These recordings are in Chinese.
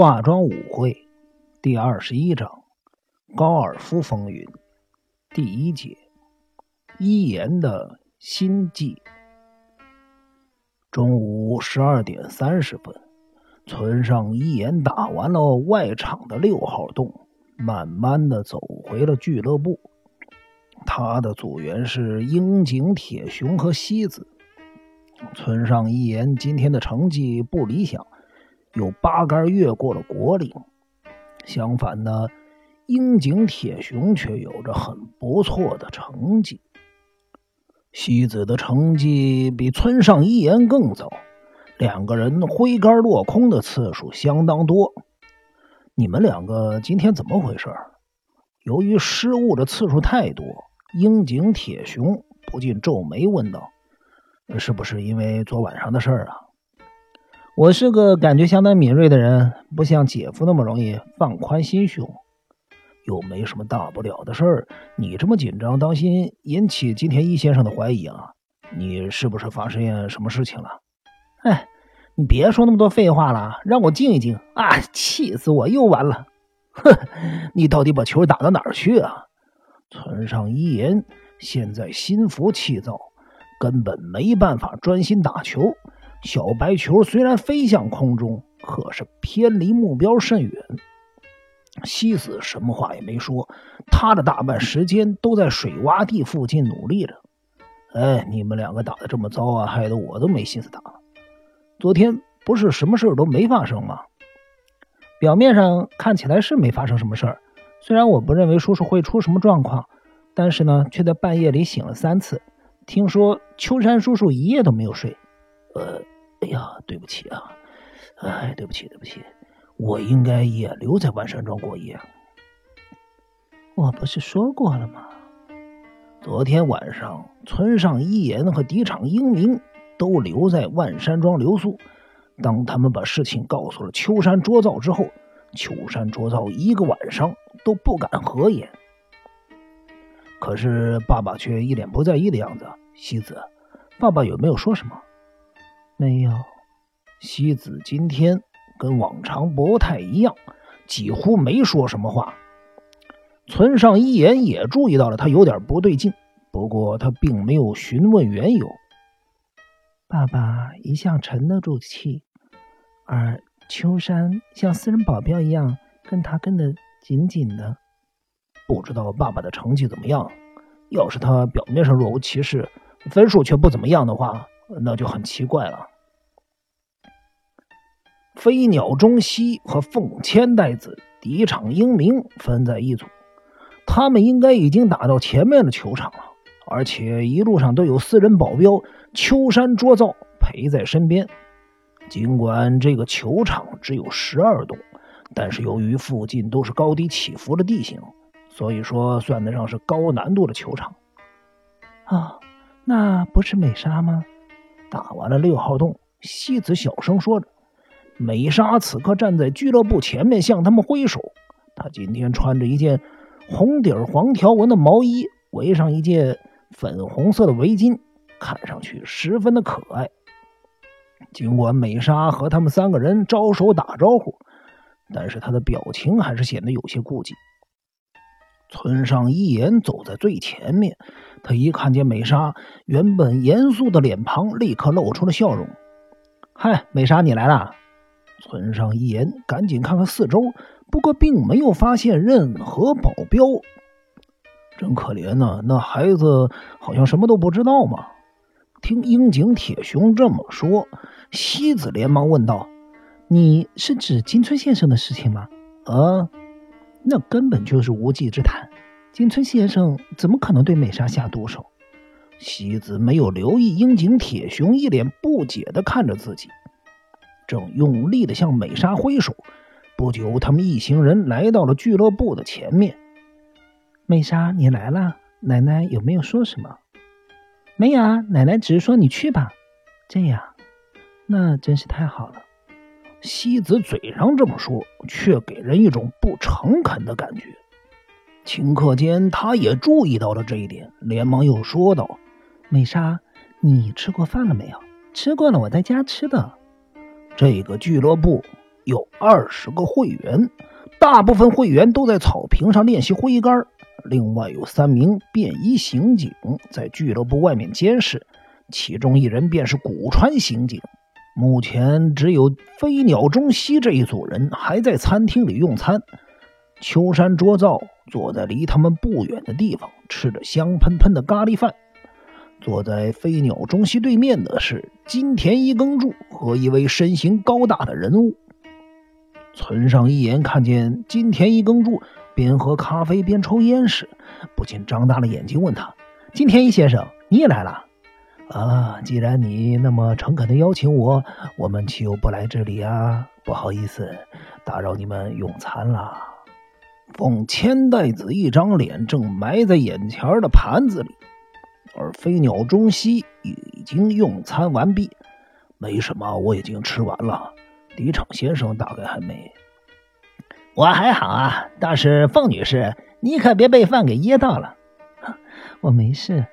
化妆舞会第二十一章：高尔夫风云第一节：一言的心计。中午十二点三十分，村上一言打完了外场的六号洞，慢慢的走回了俱乐部。他的组员是樱井铁雄和西子。村上一言今天的成绩不理想。有八杆越过了国岭，相反呢，樱井铁雄却有着很不错的成绩。西子的成绩比村上一言更糟，两个人挥杆落空的次数相当多。你们两个今天怎么回事？由于失误的次数太多，樱井铁雄不禁皱眉问道：“是不是因为昨晚上的事儿啊？”我是个感觉相当敏锐的人，不像姐夫那么容易放宽心胸。又没什么大不了的事儿，你这么紧张，当心引起金田一先生的怀疑啊！你是不是发生什么事情了？哎，你别说那么多废话了，让我静一静啊！气死我，又完了！哼，你到底把球打到哪儿去啊？村上一言现在心浮气躁，根本没办法专心打球。小白球虽然飞向空中，可是偏离目标甚远。西子什么话也没说，他的大半时间都在水洼地附近努力着。哎，你们两个打的这么糟啊，害得我都没心思打了。昨天不是什么事都没发生吗？表面上看起来是没发生什么事儿。虽然我不认为叔叔会出什么状况，但是呢，却在半夜里醒了三次。听说秋山叔叔一夜都没有睡。呃，哎呀，对不起啊，哎，对不起，对不起，我应该也留在万山庄过夜。我不是说过了吗？昨天晚上，村上一言和敌场英明都留在万山庄留宿。当他们把事情告诉了秋山卓造之后，秋山卓造一个晚上都不敢合眼。可是爸爸却一脸不在意的样子。西子，爸爸有没有说什么？没有，西子今天跟往常不太一样，几乎没说什么话。村上一言也注意到了他有点不对劲，不过他并没有询问缘由。爸爸一向沉得住气，而秋山像私人保镖一样跟他跟得紧紧的。不知道爸爸的成绩怎么样？要是他表面上若无其事，分数却不怎么样的话。那就很奇怪了。飞鸟中西和凤千代子、敌场英明分在一组，他们应该已经打到前面的球场了，而且一路上都有私人保镖秋山卓造陪在身边。尽管这个球场只有十二洞，但是由于附近都是高低起伏的地形，所以说算得上是高难度的球场。啊，那不是美莎吗？打完了六号洞，西子小声说着：“美莎此刻站在俱乐部前面向他们挥手。她今天穿着一件红底黄条纹的毛衣，围上一件粉红色的围巾，看上去十分的可爱。尽管美莎和他们三个人招手打招呼，但是她的表情还是显得有些顾忌。”村上一言走在最前面，他一看见美莎，原本严肃的脸庞立刻露出了笑容。“嗨，美莎，你来了！”村上一言赶紧看看四周，不过并没有发现任何保镖。真可怜呐，那孩子好像什么都不知道嘛。听樱井铁雄这么说，西子连忙问道：“你是指金村先生的事情吗？”“啊。”那根本就是无稽之谈，金村先生怎么可能对美莎下毒手？西子没有留意樱井铁雄一脸不解的看着自己，正用力的向美莎挥手。不久，他们一行人来到了俱乐部的前面。美莎，你来了，奶奶有没有说什么？没有啊，奶奶只是说你去吧。这样，那真是太好了。西子嘴上这么说，却给人一种不诚恳的感觉。顷刻间，他也注意到了这一点，连忙又说道：“美莎，你吃过饭了没有？”“吃过了，我在家吃的。”这个俱乐部有二十个会员，大部分会员都在草坪上练习挥杆。另外有三名便衣刑警在俱乐部外面监视，其中一人便是古川刑警。目前只有飞鸟中西这一组人还在餐厅里用餐。秋山卓造坐在离他们不远的地方，吃着香喷喷的咖喱饭。坐在飞鸟中西对面的是金田一耕助和一位身形高大的人物。村上一眼看见金田一耕助边喝咖啡边抽烟时，不禁张大了眼睛问他：“金田一先生，你也来了？啊，既然你那么诚恳的邀请我，我们岂有不来这里啊？不好意思，打扰你们用餐了。”凤千代子一张脸正埋在眼前的盘子里，而飞鸟中西已经用餐完毕。没什么，我已经吃完了。李场先生大概还没。我还好啊，但是凤女士，你可别被饭给噎到了。我没事。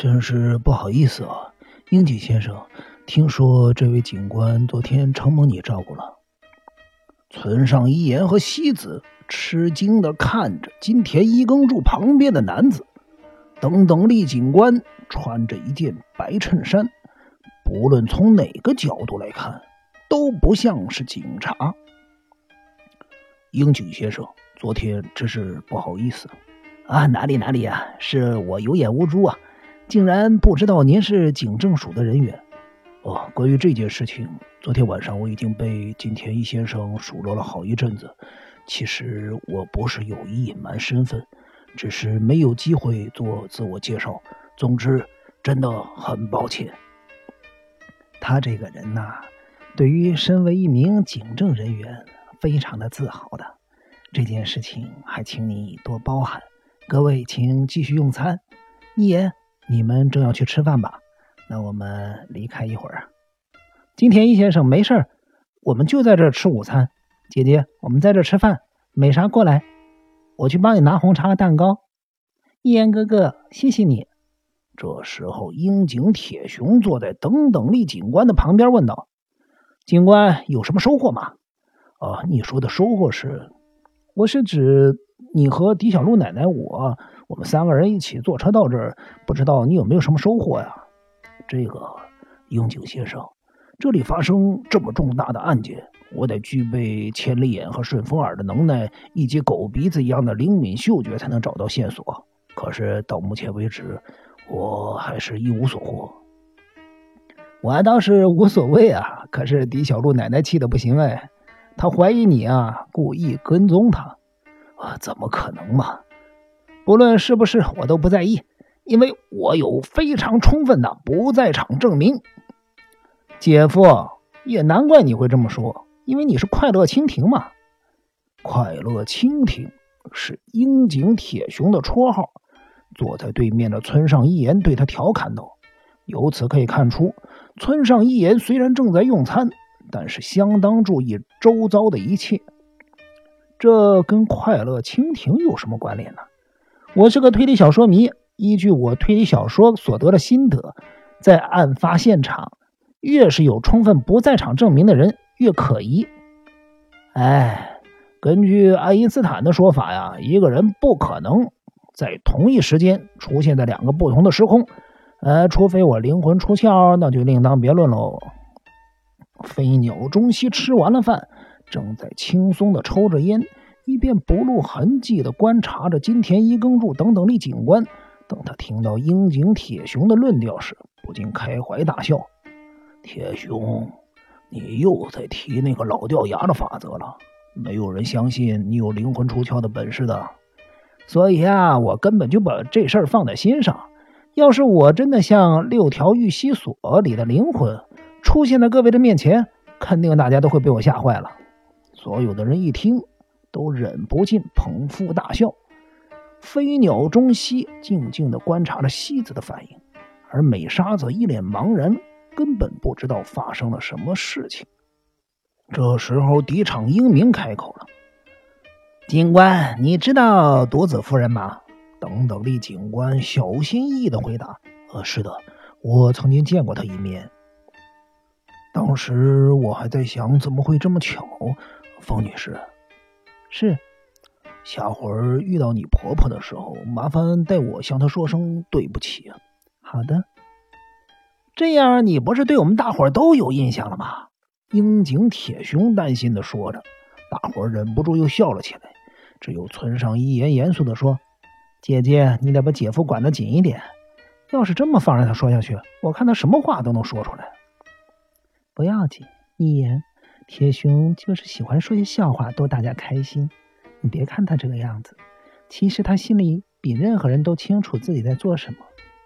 真是不好意思啊，英吉先生。听说这位警官昨天承蒙你照顾了。村上一言和西子吃惊的看着金田一耕助旁边的男子，等等立警官穿着一件白衬衫。不论从哪个角度来看，都不像是警察。英俊先生，昨天真是不好意思啊！哪里哪里啊，是我有眼无珠啊，竟然不知道您是警政署的人员。哦，关于这件事情，昨天晚上我已经被金田一先生数落了好一阵子。其实我不是有意隐瞒身份，只是没有机会做自我介绍。总之，真的很抱歉。他这个人呐，对于身为一名警政人员，非常的自豪的。这件事情还请你多包涵。各位，请继续用餐。一言，你们正要去吃饭吧？那我们离开一会儿啊。金田一先生，没事儿，我们就在这儿吃午餐。姐姐，我们在这儿吃饭，美莎过来，我去帮你拿红茶和蛋糕。一言哥哥，谢谢你。这时候，樱井铁雄坐在等等力警官的旁边，问道：“警官有什么收获吗？”“啊，你说的收获是？我是指你和狄小璐奶奶，我我们三个人一起坐车到这儿，不知道你有没有什么收获呀？”“这个，永井先生，这里发生这么重大的案件，我得具备千里眼和顺风耳的能耐，以及狗鼻子一样的灵敏嗅觉，才能找到线索。可是到目前为止。”我还是一无所获，我倒是无所谓啊。可是狄小璐奶奶气的不行哎，她怀疑你啊，故意跟踪她。啊，怎么可能嘛？不论是不是，我都不在意，因为我有非常充分的不在场证明。姐夫，也难怪你会这么说，因为你是快乐蜻蜓嘛。快乐蜻蜓是樱井铁雄的绰号。坐在对面的村上一言对他调侃道：“由此可以看出，村上一言虽然正在用餐，但是相当注意周遭的一切。这跟快乐蜻蜓有什么关联呢？我是个推理小说迷，依据我推理小说所得的心得，在案发现场，越是有充分不在场证明的人，越可疑。哎，根据爱因斯坦的说法呀，一个人不可能。”在同一时间出现在两个不同的时空，呃，除非我灵魂出窍，那就另当别论喽。飞鸟中西吃完了饭，正在轻松的抽着烟，一边不露痕迹的观察着金田一耕助等等的警官。等他听到樱井铁雄的论调时，不禁开怀大笑：“铁雄，你又在提那个老掉牙的法则了。没有人相信你有灵魂出窍的本事的。”所以啊，我根本就把这事儿放在心上。要是我真的像六条玉溪所里的灵魂出现在各位的面前，肯定大家都会被我吓坏了。所有的人一听，都忍不禁捧腹大笑。飞鸟中西静静地观察着西子的反应，而美沙则一脸茫然，根本不知道发生了什么事情。这时候，敌场英明开口了。警官，你知道独子夫人吗？等等力警官小心翼翼的回答：“呃，是的，我曾经见过她一面。”当时我还在想，怎么会这么巧？方女士，是，下回遇到你婆婆的时候，麻烦代我向她说声对不起。好的，这样你不是对我们大伙都有印象了吗？樱井铁雄担心的说着，大伙忍不住又笑了起来。只有村上一言严肃的说：“姐姐，你得把姐夫管得紧一点。要是这么放任他说下去，我看他什么话都能说出来。”不要紧，一言，铁雄就是喜欢说些笑话逗大家开心。你别看他这个样子，其实他心里比任何人都清楚自己在做什么。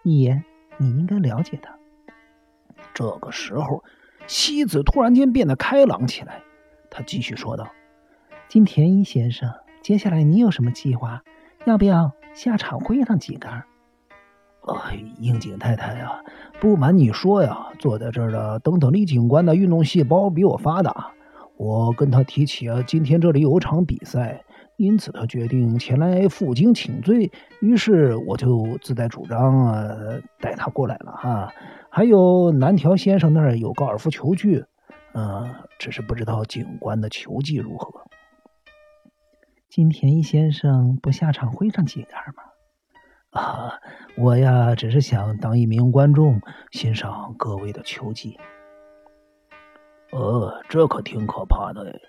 一言，你应该了解他。这个时候。西子突然间变得开朗起来，他继续说道：“金田一先生，接下来你有什么计划？要不要下场会上几杆？”“哎，樱井太太呀，不瞒你说呀，坐在这儿的等等李警官的运动细胞比我发达。我跟他提起啊，今天这里有场比赛，因此他决定前来负荆请罪。于是我就自带主张啊，带他过来了哈。”还有南条先生那儿有高尔夫球具，嗯，只是不知道警官的球技如何。金田一先生不下场会上几杆吗？啊，我呀，只是想当一名观众，欣赏各位的球技。呃，这可挺可怕的。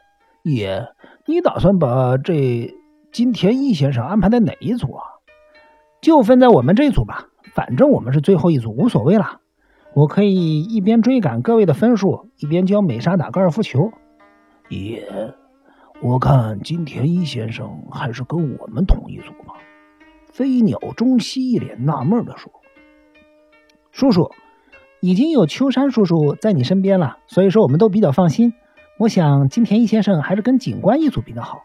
爷，你打算把这金田一先生安排在哪一组啊？就分在我们这组吧，反正我们是最后一组，无所谓了。我可以一边追赶各位的分数，一边教美莎打高尔夫球。也，我看金田一先生还是跟我们同一组吧。飞鸟中西一脸纳闷的说：“叔叔，已经有秋山叔叔在你身边了，所以说我们都比较放心。我想金田一先生还是跟警官一组比较好。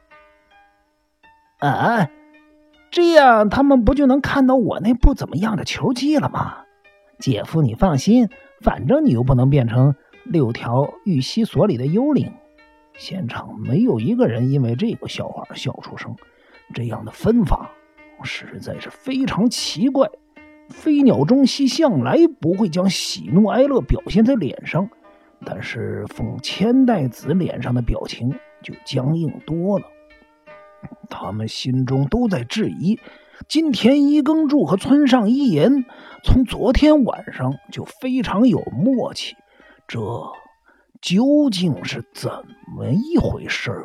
啊，这样他们不就能看到我那不怎么样的球技了吗？”姐夫，你放心，反正你又不能变成六条玉溪所里的幽灵。现场没有一个人因为这个笑话笑出声。这样的分法实在是非常奇怪。飞鸟中西向来不会将喜怒哀乐表现在脸上，但是奉千代子脸上的表情就僵硬多了。他们心中都在质疑。金田一耕助和村上一言从昨天晚上就非常有默契，这究竟是怎么一回事儿？